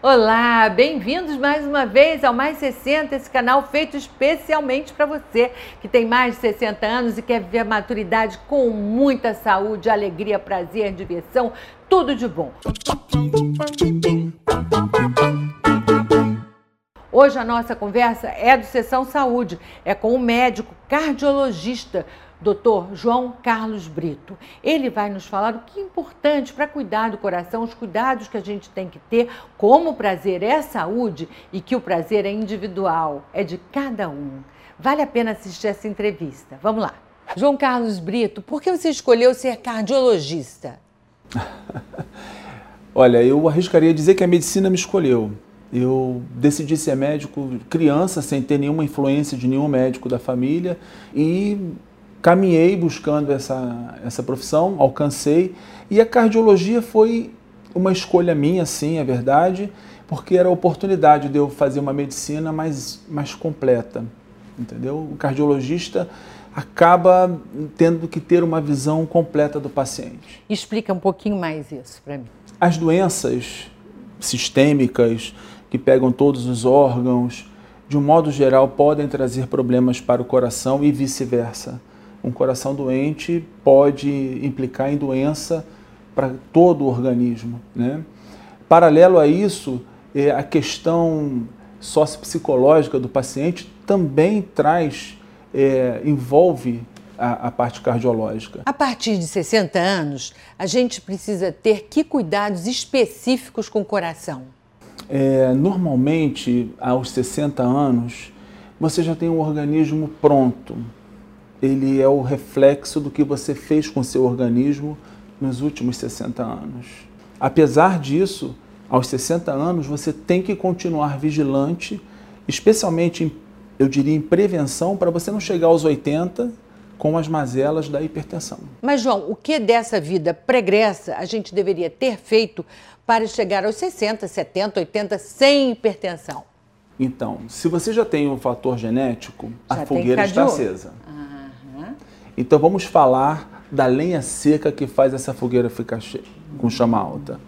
Olá, bem-vindos mais uma vez ao Mais 60, esse canal feito especialmente para você que tem mais de 60 anos e quer viver a maturidade com muita saúde, alegria, prazer, diversão, tudo de bom. Hoje a nossa conversa é do Sessão Saúde, é com o médico cardiologista Dr. João Carlos Brito. Ele vai nos falar o que é importante para cuidar do coração, os cuidados que a gente tem que ter, como o prazer é saúde e que o prazer é individual, é de cada um. Vale a pena assistir essa entrevista. Vamos lá. João Carlos Brito, por que você escolheu ser cardiologista? Olha, eu arriscaria dizer que a medicina me escolheu. Eu decidi ser médico criança, sem ter nenhuma influência de nenhum médico da família e caminhei buscando essa, essa profissão, alcancei. E a cardiologia foi uma escolha minha, sim, é verdade, porque era a oportunidade de eu fazer uma medicina mais, mais completa, entendeu? O cardiologista acaba tendo que ter uma visão completa do paciente. Explica um pouquinho mais isso para mim. As doenças sistêmicas, que pegam todos os órgãos, de um modo geral, podem trazer problemas para o coração e vice-versa. Um coração doente pode implicar em doença para todo o organismo. Né? Paralelo a isso, é, a questão sociopsicológica do paciente também traz, é, envolve a, a, parte cardiológica. A partir de 60 anos, a gente precisa ter que cuidados específicos com o coração? É, normalmente, aos 60 anos, você já tem um organismo pronto. Ele é o reflexo do que você fez com seu organismo nos últimos 60 anos. Apesar disso, aos 60 anos, você tem que continuar vigilante, especialmente, em, eu diria, em prevenção, para você não chegar aos 80 com as mazelas da hipertensão. Mas, João, o que dessa vida pregressa a gente deveria ter feito para chegar aos 60, 70, 80 sem hipertensão? Então, se você já tem um fator genético, já a fogueira está acesa. Então vamos falar da lenha seca que faz essa fogueira ficar com chama alta.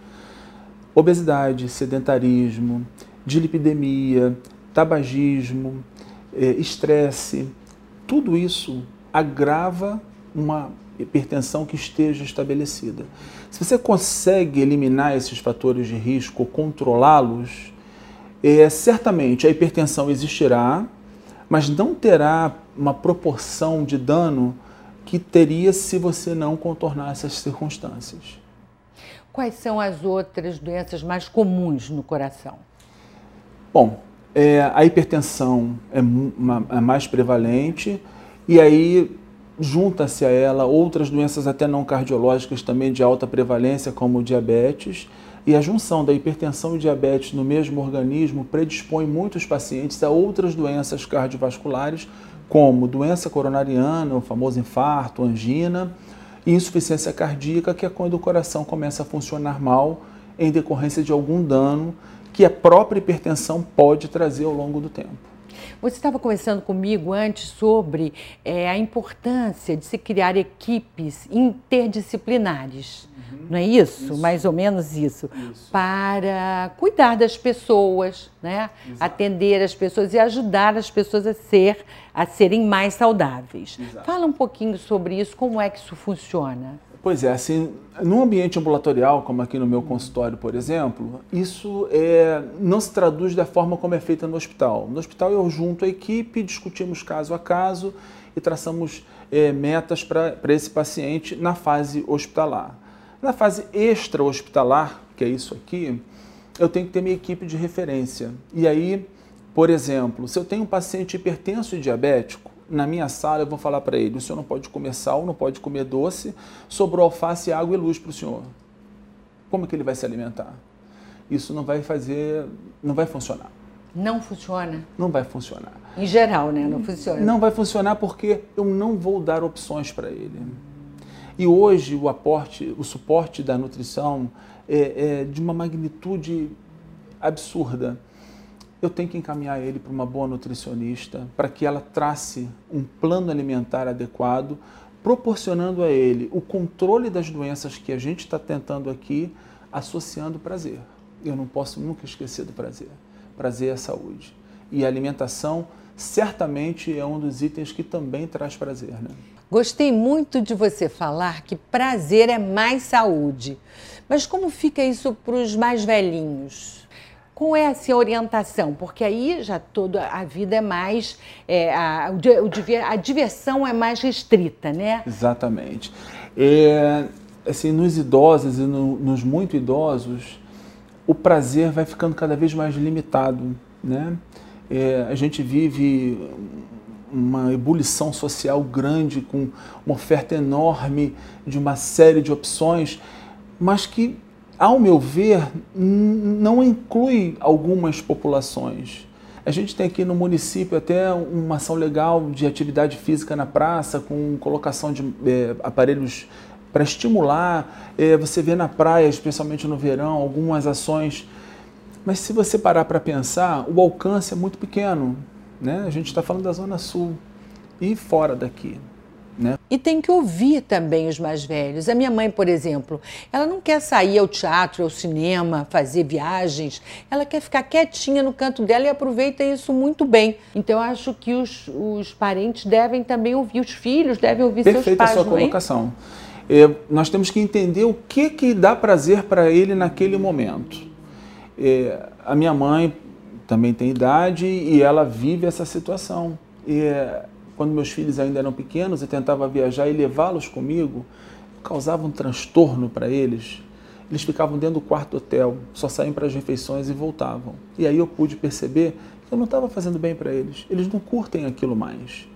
Obesidade, sedentarismo, dilipidemia, tabagismo, eh, estresse, tudo isso agrava uma hipertensão que esteja estabelecida. Se você consegue eliminar esses fatores de risco, controlá-los, é, certamente a hipertensão existirá, mas não terá uma proporção de dano que teria se você não contornar essas circunstâncias. Quais são as outras doenças mais comuns no coração? Bom, é, a hipertensão é, uma, é mais prevalente e aí junta-se a ela outras doenças até não cardiológicas também de alta prevalência, como o diabetes, e a junção da hipertensão e diabetes no mesmo organismo predispõe muitos pacientes a outras doenças cardiovasculares, como doença coronariana, o famoso infarto, angina, e insuficiência cardíaca, que é quando o coração começa a funcionar mal em decorrência de algum dano que a própria hipertensão pode trazer ao longo do tempo. Você estava conversando comigo antes sobre é, a importância de se criar equipes interdisciplinares. Não é isso? isso? Mais ou menos isso, isso, para cuidar das pessoas, né? atender as pessoas e ajudar as pessoas a ser a serem mais saudáveis. Exato. Fala um pouquinho sobre isso, como é que isso funciona? Pois é, assim, num ambiente ambulatorial, como aqui no meu consultório, por exemplo, isso é, não se traduz da forma como é feita no hospital. No hospital eu junto a equipe, discutimos caso a caso e traçamos é, metas para esse paciente na fase hospitalar. Na fase extra-hospitalar, que é isso aqui, eu tenho que ter minha equipe de referência. E aí, por exemplo, se eu tenho um paciente hipertenso e diabético, na minha sala eu vou falar para ele: o senhor não pode comer sal, não pode comer doce, sobrou alface, água e luz para o senhor. Como é que ele vai se alimentar? Isso não vai fazer, não vai funcionar. Não funciona? Não vai funcionar. Em geral, né? Não funciona. Não vai funcionar porque eu não vou dar opções para ele. E hoje o aporte, o suporte da nutrição é, é de uma magnitude absurda eu tenho que encaminhar ele para uma boa nutricionista para que ela trace um plano alimentar adequado, proporcionando a ele o controle das doenças que a gente está tentando aqui, associando prazer. eu não posso nunca esquecer do prazer. Prazer é saúde. E a alimentação certamente é um dos itens que também traz prazer. Né? Gostei muito de você falar que prazer é mais saúde. Mas como fica isso para os mais velhinhos? Com essa orientação, porque aí já toda a vida é mais. É, a, a diversão é mais restrita, né? Exatamente. É, assim, nos idosos e no, nos muito idosos, o prazer vai ficando cada vez mais limitado, né? É, a gente vive uma ebulição social grande, com uma oferta enorme de uma série de opções, mas que, ao meu ver, não inclui algumas populações. A gente tem aqui no município até uma ação legal de atividade física na praça, com colocação de é, aparelhos para estimular. É, você vê na praia, especialmente no verão, algumas ações. Mas se você parar para pensar, o alcance é muito pequeno. Né? A gente está falando da Zona Sul e fora daqui. Né? E tem que ouvir também os mais velhos. A minha mãe, por exemplo, ela não quer sair ao teatro, ao cinema, fazer viagens. Ela quer ficar quietinha no canto dela e aproveita isso muito bem. Então, eu acho que os, os parentes devem também ouvir, os filhos devem ouvir Perfeita seus pais. Perfeita a sua colocação. É, nós temos que entender o que, que dá prazer para ele naquele momento. É, a minha mãe também tem idade e ela vive essa situação. E, é, quando meus filhos ainda eram pequenos, eu tentava viajar e levá-los comigo, causava um transtorno para eles. Eles ficavam dentro do quarto do hotel, só saíam para as refeições e voltavam. E aí eu pude perceber que eu não estava fazendo bem para eles. Eles não curtem aquilo mais.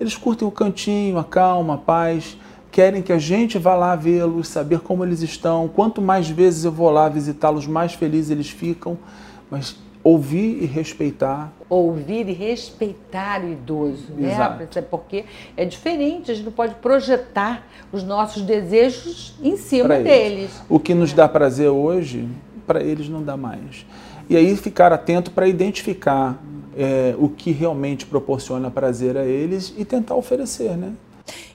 Eles curtem o cantinho, a calma, a paz querem que a gente vá lá vê-los, saber como eles estão. Quanto mais vezes eu vou lá visitá-los, mais felizes eles ficam. Mas ouvir e respeitar. Ouvir e respeitar o idoso, né? Exato. Porque é diferente, a gente não pode projetar os nossos desejos em cima pra deles. Eles. O que nos dá prazer hoje, para eles não dá mais. E aí ficar atento para identificar é, o que realmente proporciona prazer a eles e tentar oferecer, né?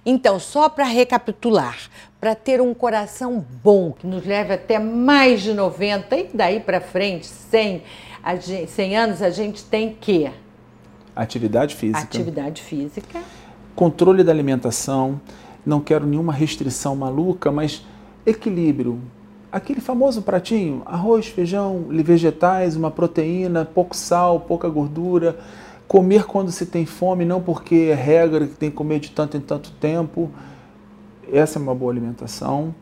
Então, só para recapitular, para ter um coração bom, que nos leve até mais de 90 e daí para frente, 100, 100 anos, a gente tem que? Atividade física. Atividade física. Controle da alimentação. Não quero nenhuma restrição maluca, mas equilíbrio. Aquele famoso pratinho, arroz, feijão, vegetais, uma proteína, pouco sal, pouca gordura Comer quando se tem fome, não porque é regra que tem que comer de tanto em tanto tempo. Essa é uma boa alimentação.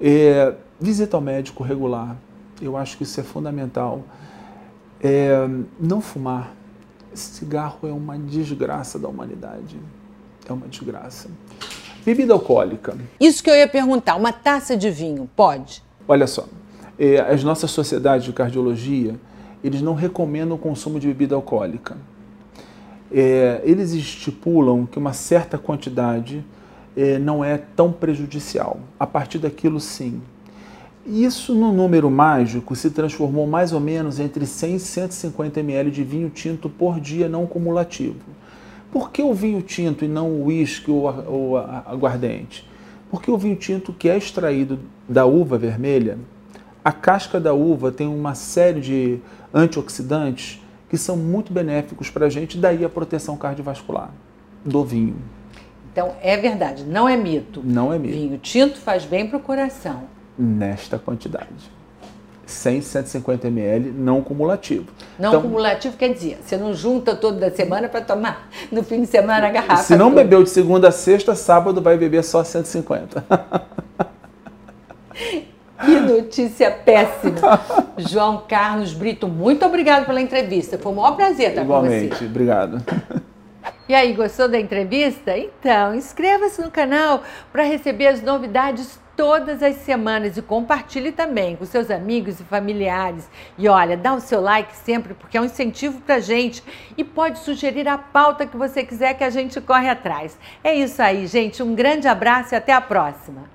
É, visita ao médico regular. Eu acho que isso é fundamental. É, não fumar. Cigarro é uma desgraça da humanidade. É uma desgraça. Bebida alcoólica. Isso que eu ia perguntar. Uma taça de vinho, pode? Olha só. É, as nossas sociedades de cardiologia, eles não recomendam o consumo de bebida alcoólica é, eles estipulam que uma certa quantidade é, não é tão prejudicial. A partir daquilo, sim. Isso no número mágico se transformou mais ou menos entre 100 e 150 ml de vinho tinto por dia não cumulativo. Por que o vinho tinto e não o uísque ou, aguardente? Porque o vinho tinto que é extraído da uva vermelha, a casca da uva tem uma série de antioxidantes que são muito benéficos para a gente, daí a proteção cardiovascular do vinho. Então, é verdade, não é mito. Não é mito. Vinho tinto faz bem para o coração. Nesta quantidade. 100, 150 ml, não cumulativo. Não então, cumulativo quer dizer, você não junta toda semana para tomar no fim de semana a garrafa. Se não toda. bebeu de segunda a sexta, sábado vai beber só 150. Que notícia péssima. João Carlos Brito, muito obrigado pela entrevista. Foi um maior prazer estar Igualmente, com você. obrigado. E aí, gostou da entrevista? Então, inscreva-se no canal para receber as novidades todas as semanas e compartilhe também com seus amigos e familiares. E olha, dá o seu like sempre porque é um incentivo para a gente e pode sugerir a pauta que você quiser que a gente corre atrás. É isso aí, gente. Um grande abraço e até a próxima.